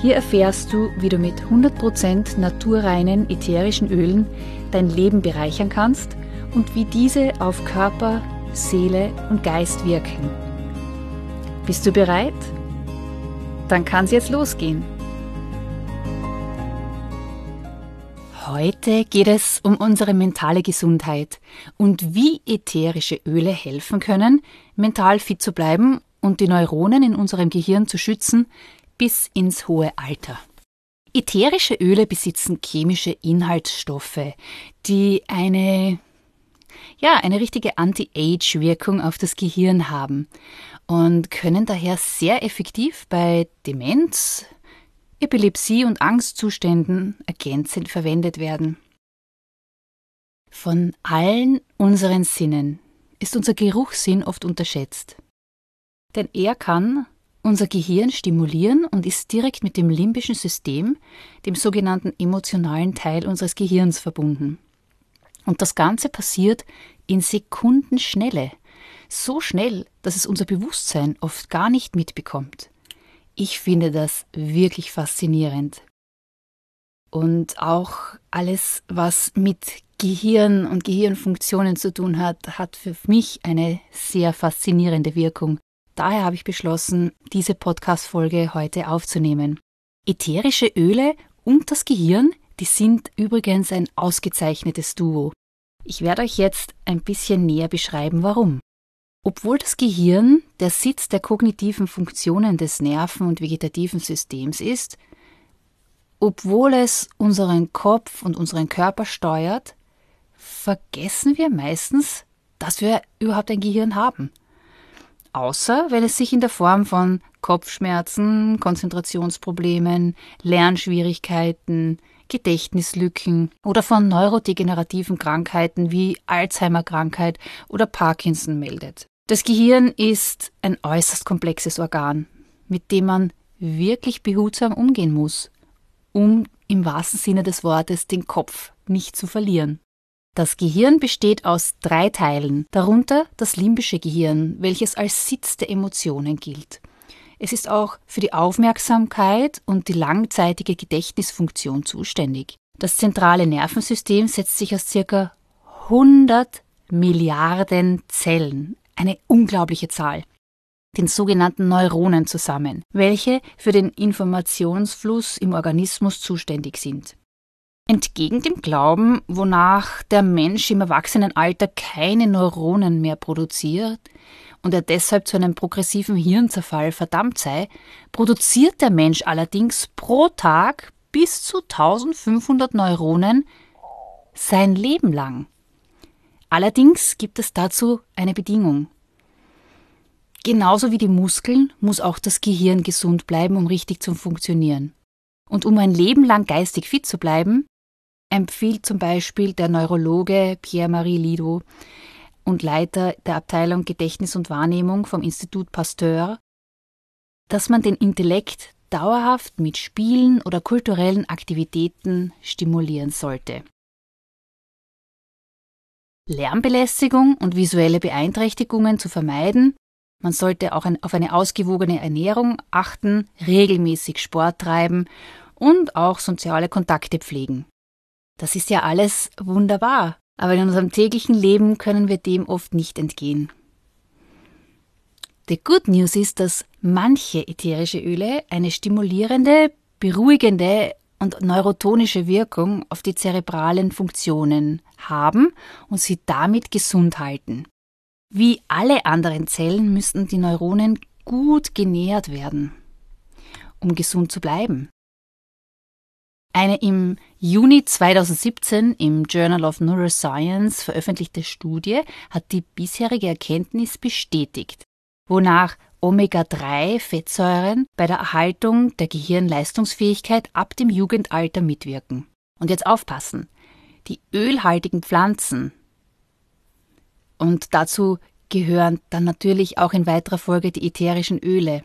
Hier erfährst du, wie du mit 100% naturreinen ätherischen Ölen dein Leben bereichern kannst und wie diese auf Körper, Seele und Geist wirken. Bist du bereit? Dann kann es jetzt losgehen. Heute geht es um unsere mentale Gesundheit und wie ätherische Öle helfen können, mental fit zu bleiben und die Neuronen in unserem Gehirn zu schützen, bis ins hohe Alter. Ätherische Öle besitzen chemische Inhaltsstoffe, die eine ja, eine richtige Anti-Age-Wirkung auf das Gehirn haben und können daher sehr effektiv bei Demenz, Epilepsie und Angstzuständen ergänzend verwendet werden. Von allen unseren Sinnen ist unser Geruchssinn oft unterschätzt. Denn er kann unser Gehirn stimulieren und ist direkt mit dem limbischen System, dem sogenannten emotionalen Teil unseres Gehirns verbunden. Und das Ganze passiert in Sekundenschnelle. So schnell, dass es unser Bewusstsein oft gar nicht mitbekommt. Ich finde das wirklich faszinierend. Und auch alles, was mit Gehirn und Gehirnfunktionen zu tun hat, hat für mich eine sehr faszinierende Wirkung. Daher habe ich beschlossen, diese Podcast-Folge heute aufzunehmen. Ätherische Öle und das Gehirn, die sind übrigens ein ausgezeichnetes Duo. Ich werde euch jetzt ein bisschen näher beschreiben, warum. Obwohl das Gehirn der Sitz der kognitiven Funktionen des Nerven- und vegetativen Systems ist, obwohl es unseren Kopf und unseren Körper steuert, vergessen wir meistens, dass wir überhaupt ein Gehirn haben außer wenn es sich in der Form von Kopfschmerzen, Konzentrationsproblemen, Lernschwierigkeiten, Gedächtnislücken oder von neurodegenerativen Krankheiten wie Alzheimer-Krankheit oder Parkinson meldet. Das Gehirn ist ein äußerst komplexes Organ, mit dem man wirklich behutsam umgehen muss, um im wahrsten Sinne des Wortes den Kopf nicht zu verlieren. Das Gehirn besteht aus drei Teilen, darunter das limbische Gehirn, welches als Sitz der Emotionen gilt. Es ist auch für die Aufmerksamkeit und die langzeitige Gedächtnisfunktion zuständig. Das zentrale Nervensystem setzt sich aus circa 100 Milliarden Zellen, eine unglaubliche Zahl, den sogenannten Neuronen zusammen, welche für den Informationsfluss im Organismus zuständig sind. Entgegen dem Glauben, wonach der Mensch im Erwachsenenalter keine Neuronen mehr produziert und er deshalb zu einem progressiven Hirnzerfall verdammt sei, produziert der Mensch allerdings pro Tag bis zu 1500 Neuronen sein Leben lang. Allerdings gibt es dazu eine Bedingung. Genauso wie die Muskeln muss auch das Gehirn gesund bleiben, um richtig zu funktionieren. Und um ein Leben lang geistig fit zu bleiben, empfiehlt zum Beispiel der Neurologe Pierre-Marie Lido und Leiter der Abteilung Gedächtnis und Wahrnehmung vom Institut Pasteur, dass man den Intellekt dauerhaft mit Spielen oder kulturellen Aktivitäten stimulieren sollte. Lärmbelästigung und visuelle Beeinträchtigungen zu vermeiden. Man sollte auch auf eine ausgewogene Ernährung achten, regelmäßig Sport treiben und auch soziale Kontakte pflegen. Das ist ja alles wunderbar, aber in unserem täglichen Leben können wir dem oft nicht entgehen. The good news ist, dass manche ätherische Öle eine stimulierende, beruhigende und neurotonische Wirkung auf die zerebralen Funktionen haben und sie damit gesund halten. Wie alle anderen Zellen müssen die Neuronen gut genährt werden, um gesund zu bleiben. Eine im Juni 2017 im Journal of Neuroscience veröffentlichte Studie hat die bisherige Erkenntnis bestätigt, wonach Omega-3-Fettsäuren bei der Erhaltung der Gehirnleistungsfähigkeit ab dem Jugendalter mitwirken. Und jetzt aufpassen. Die ölhaltigen Pflanzen, und dazu gehören dann natürlich auch in weiterer Folge die ätherischen Öle,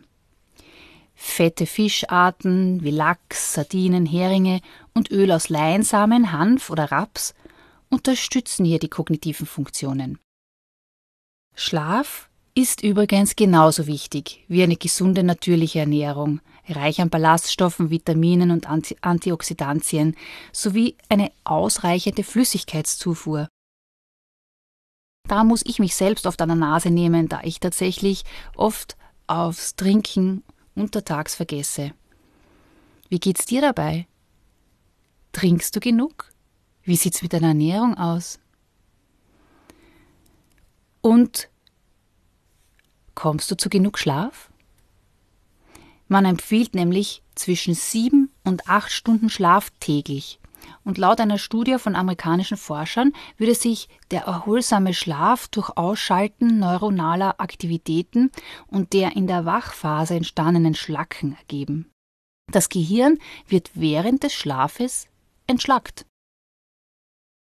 fette Fischarten wie Lachs, Sardinen, Heringe und Öl aus Leinsamen, Hanf oder Raps unterstützen hier die kognitiven Funktionen. Schlaf ist übrigens genauso wichtig wie eine gesunde natürliche Ernährung, reich an Ballaststoffen, Vitaminen und Anti Antioxidantien sowie eine ausreichende Flüssigkeitszufuhr. Da muss ich mich selbst oft an der Nase nehmen, da ich tatsächlich oft aufs Trinken untertags vergesse. Wie geht's dir dabei? Trinkst du genug? Wie sieht's mit deiner Ernährung aus? Und kommst du zu genug Schlaf? Man empfiehlt nämlich zwischen sieben und acht Stunden Schlaf täglich. Und laut einer Studie von amerikanischen Forschern würde sich der erholsame Schlaf durch Ausschalten neuronaler Aktivitäten und der in der Wachphase entstandenen Schlacken ergeben. Das Gehirn wird während des Schlafes entschlackt.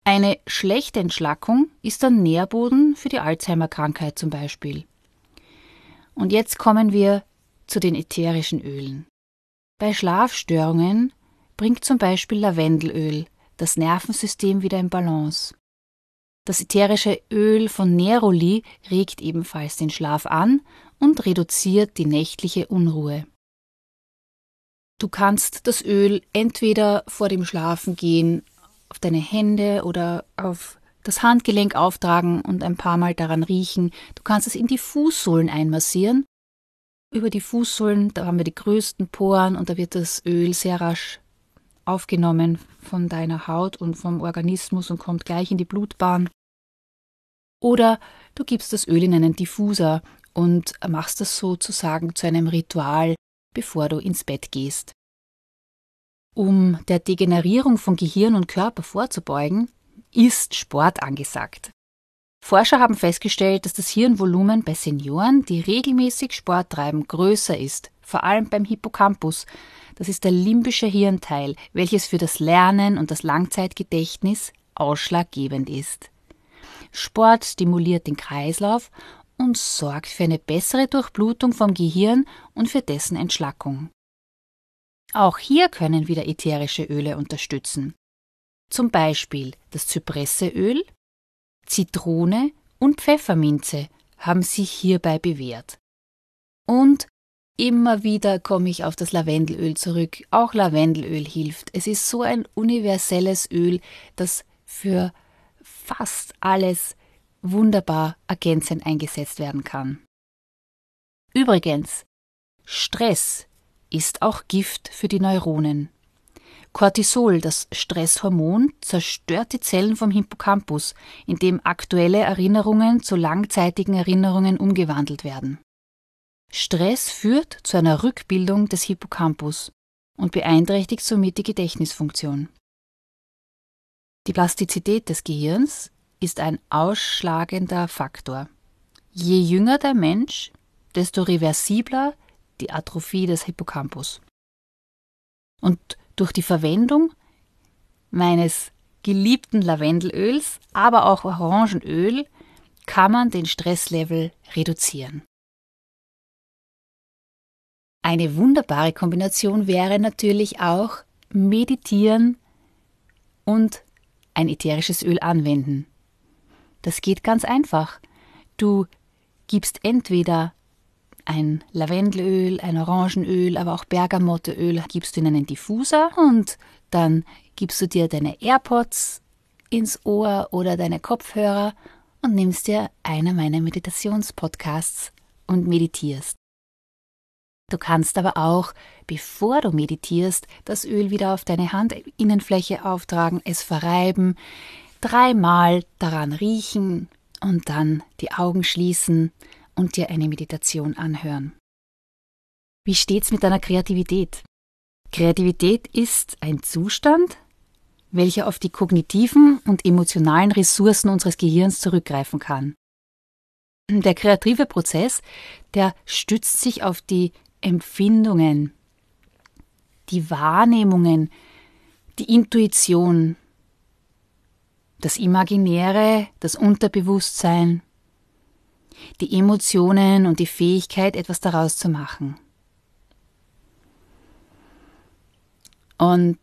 Eine schlechte Entschlackung ist der Nährboden für die Alzheimer-Krankheit zum Beispiel. Und jetzt kommen wir zu den ätherischen Ölen. Bei Schlafstörungen bringt zum Beispiel Lavendelöl das Nervensystem wieder in Balance. Das ätherische Öl von Neroli regt ebenfalls den Schlaf an und reduziert die nächtliche Unruhe. Du kannst das Öl entweder vor dem Schlafengehen auf deine Hände oder auf das Handgelenk auftragen und ein paar Mal daran riechen. Du kannst es in die Fußsohlen einmassieren. Über die Fußsohlen, da haben wir die größten Poren und da wird das Öl sehr rasch aufgenommen von deiner Haut und vom Organismus und kommt gleich in die Blutbahn. Oder du gibst das Öl in einen Diffuser und machst das sozusagen zu einem Ritual, bevor du ins Bett gehst. Um der Degenerierung von Gehirn und Körper vorzubeugen, ist Sport angesagt. Forscher haben festgestellt, dass das Hirnvolumen bei Senioren, die regelmäßig Sport treiben, größer ist, vor allem beim Hippocampus, das ist der limbische Hirnteil, welches für das Lernen und das Langzeitgedächtnis ausschlaggebend ist. Sport stimuliert den Kreislauf und sorgt für eine bessere Durchblutung vom Gehirn und für dessen Entschlackung. Auch hier können wieder ätherische Öle unterstützen. Zum Beispiel das Zypresseöl, Zitrone und Pfefferminze haben sich hierbei bewährt. Und Immer wieder komme ich auf das Lavendelöl zurück. Auch Lavendelöl hilft. Es ist so ein universelles Öl, das für fast alles wunderbar ergänzend eingesetzt werden kann. Übrigens, Stress ist auch Gift für die Neuronen. Cortisol, das Stresshormon, zerstört die Zellen vom Hippocampus, in dem aktuelle Erinnerungen zu langzeitigen Erinnerungen umgewandelt werden. Stress führt zu einer Rückbildung des Hippocampus und beeinträchtigt somit die Gedächtnisfunktion. Die Plastizität des Gehirns ist ein ausschlagender Faktor. Je jünger der Mensch, desto reversibler die Atrophie des Hippocampus. Und durch die Verwendung meines geliebten Lavendelöls, aber auch Orangenöl, kann man den Stresslevel reduzieren. Eine wunderbare Kombination wäre natürlich auch meditieren und ein ätherisches Öl anwenden. Das geht ganz einfach. Du gibst entweder ein Lavendelöl, ein Orangenöl, aber auch Bergamotteöl gibst du in einen Diffuser und dann gibst du dir deine AirPods ins Ohr oder deine Kopfhörer und nimmst dir einer meiner Meditationspodcasts und meditierst. Du kannst aber auch, bevor du meditierst, das Öl wieder auf deine Handinnenfläche auftragen, es verreiben, dreimal daran riechen und dann die Augen schließen und dir eine Meditation anhören. Wie steht's mit deiner Kreativität? Kreativität ist ein Zustand, welcher auf die kognitiven und emotionalen Ressourcen unseres Gehirns zurückgreifen kann. Der kreative Prozess, der stützt sich auf die Empfindungen, die Wahrnehmungen, die Intuition, das Imaginäre, das Unterbewusstsein, die Emotionen und die Fähigkeit, etwas daraus zu machen. Und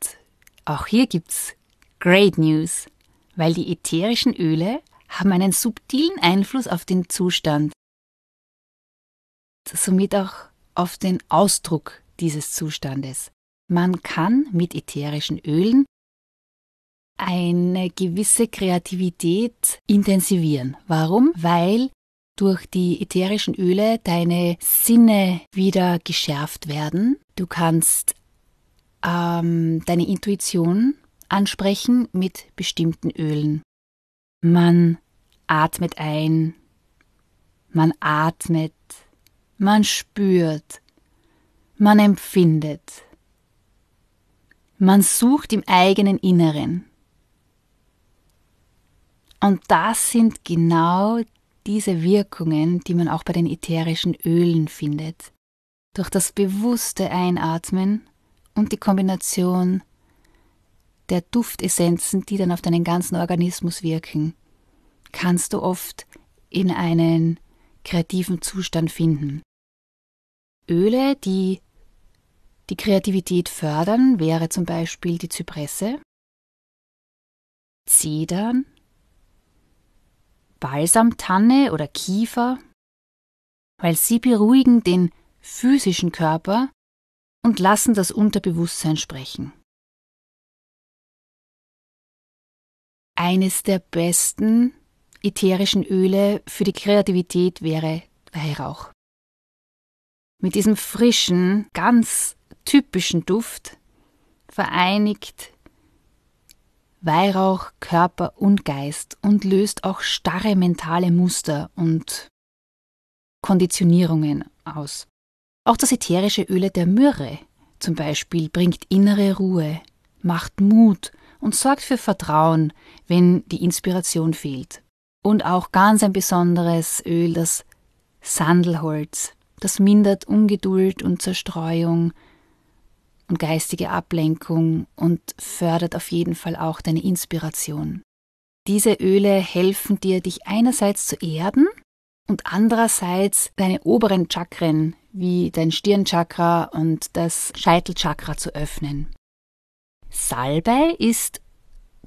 auch hier gibt's Great News, weil die ätherischen Öle haben einen subtilen Einfluss auf den Zustand, somit auch auf den Ausdruck dieses Zustandes. Man kann mit ätherischen Ölen eine gewisse Kreativität intensivieren. Warum? Weil durch die ätherischen Öle deine Sinne wieder geschärft werden. Du kannst ähm, deine Intuition ansprechen mit bestimmten Ölen. Man atmet ein, man atmet, man spürt, man empfindet, man sucht im eigenen Inneren. Und das sind genau diese Wirkungen, die man auch bei den ätherischen Ölen findet. Durch das bewusste Einatmen und die Kombination der Duftessenzen, die dann auf deinen ganzen Organismus wirken, kannst du oft in einen kreativen Zustand finden. Öle, die die Kreativität fördern, wäre zum Beispiel die Zypresse, Zedern, Balsamtanne oder Kiefer, weil sie beruhigen den physischen Körper und lassen das Unterbewusstsein sprechen. Eines der besten ätherischen Öle für die Kreativität wäre Weihrauch. Mit diesem frischen, ganz typischen Duft vereinigt Weihrauch Körper und Geist und löst auch starre mentale Muster und Konditionierungen aus. Auch das ätherische Öle der Myrrhe zum Beispiel bringt innere Ruhe, macht Mut und sorgt für Vertrauen, wenn die Inspiration fehlt. Und auch ganz ein besonderes Öl, das Sandelholz, das mindert Ungeduld und Zerstreuung, und geistige Ablenkung und fördert auf jeden Fall auch deine Inspiration. Diese Öle helfen dir, dich einerseits zu erden und andererseits deine oberen Chakren wie dein Stirnchakra und das Scheitelchakra zu öffnen. Salbei ist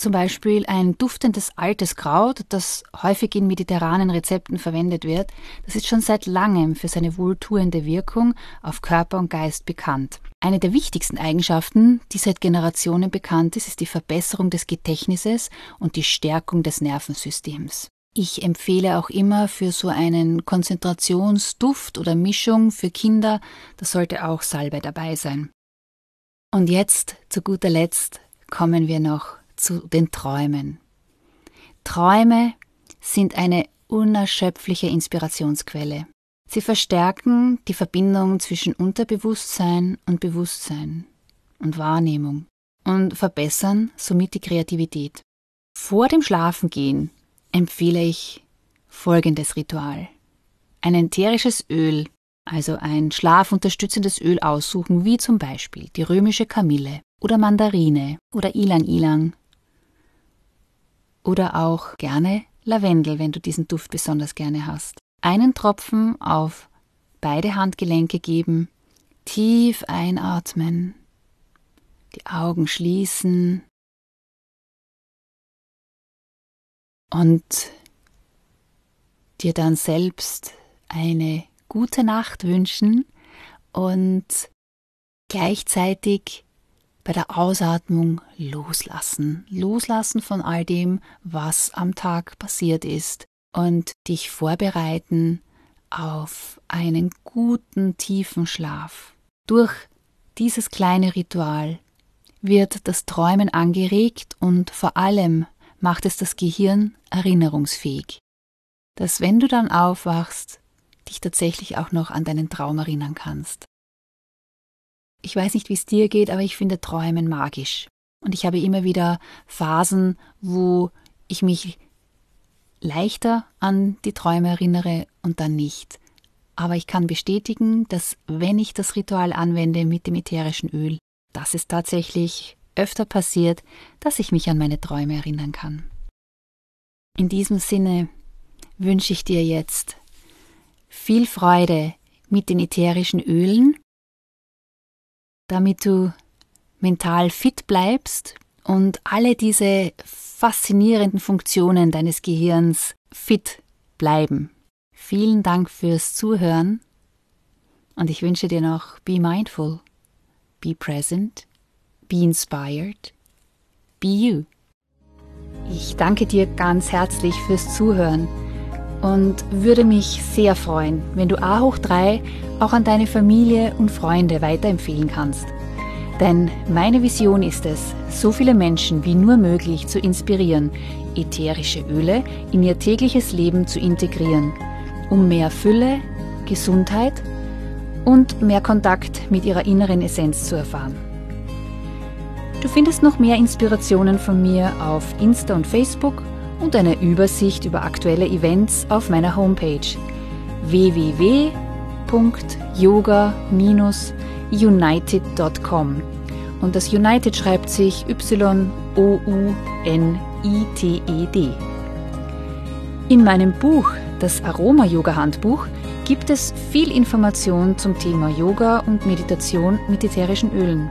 zum Beispiel ein duftendes altes Kraut, das häufig in mediterranen Rezepten verwendet wird. Das ist schon seit langem für seine wohltuende Wirkung auf Körper und Geist bekannt. Eine der wichtigsten Eigenschaften, die seit Generationen bekannt ist, ist die Verbesserung des Gedächtnisses und die Stärkung des Nervensystems. Ich empfehle auch immer für so einen Konzentrationsduft oder Mischung für Kinder, da sollte auch Salbe dabei sein. Und jetzt, zu guter Letzt, kommen wir noch zu den Träumen. Träume sind eine unerschöpfliche Inspirationsquelle. Sie verstärken die Verbindung zwischen Unterbewusstsein und Bewusstsein und Wahrnehmung und verbessern somit die Kreativität. Vor dem Schlafengehen empfehle ich folgendes Ritual. Ein ätherisches Öl, also ein schlafunterstützendes Öl aussuchen, wie zum Beispiel die römische Kamille oder Mandarine oder Ilang-Ilang oder auch gerne Lavendel, wenn du diesen Duft besonders gerne hast. Einen Tropfen auf beide Handgelenke geben, tief einatmen, die Augen schließen und dir dann selbst eine gute Nacht wünschen und gleichzeitig bei der Ausatmung loslassen. Loslassen von all dem, was am Tag passiert ist und dich vorbereiten auf einen guten, tiefen Schlaf. Durch dieses kleine Ritual wird das Träumen angeregt und vor allem macht es das Gehirn erinnerungsfähig, dass wenn du dann aufwachst, dich tatsächlich auch noch an deinen Traum erinnern kannst. Ich weiß nicht, wie es dir geht, aber ich finde Träumen magisch. Und ich habe immer wieder Phasen, wo ich mich leichter an die Träume erinnere und dann nicht. Aber ich kann bestätigen, dass wenn ich das Ritual anwende mit dem ätherischen Öl, dass es tatsächlich öfter passiert, dass ich mich an meine Träume erinnern kann. In diesem Sinne wünsche ich dir jetzt viel Freude mit den ätherischen Ölen, damit du mental fit bleibst und alle diese faszinierenden Funktionen deines Gehirns fit bleiben. Vielen Dank fürs Zuhören und ich wünsche dir noch Be Mindful, Be Present, Be Inspired, Be You. Ich danke dir ganz herzlich fürs Zuhören und würde mich sehr freuen, wenn du A hoch 3 auch an deine Familie und Freunde weiterempfehlen kannst. Denn meine Vision ist es, so viele Menschen wie nur möglich zu inspirieren, ätherische Öle in ihr tägliches Leben zu integrieren, um mehr Fülle, Gesundheit und mehr Kontakt mit ihrer inneren Essenz zu erfahren. Du findest noch mehr Inspirationen von mir auf Insta und Facebook und eine Übersicht über aktuelle Events auf meiner Homepage www.yoga-united.com und das United schreibt sich Y-O-U-N-I-T-E-D. In meinem Buch, das Aroma-Yoga-Handbuch, gibt es viel Information zum Thema Yoga und Meditation mit ätherischen Ölen.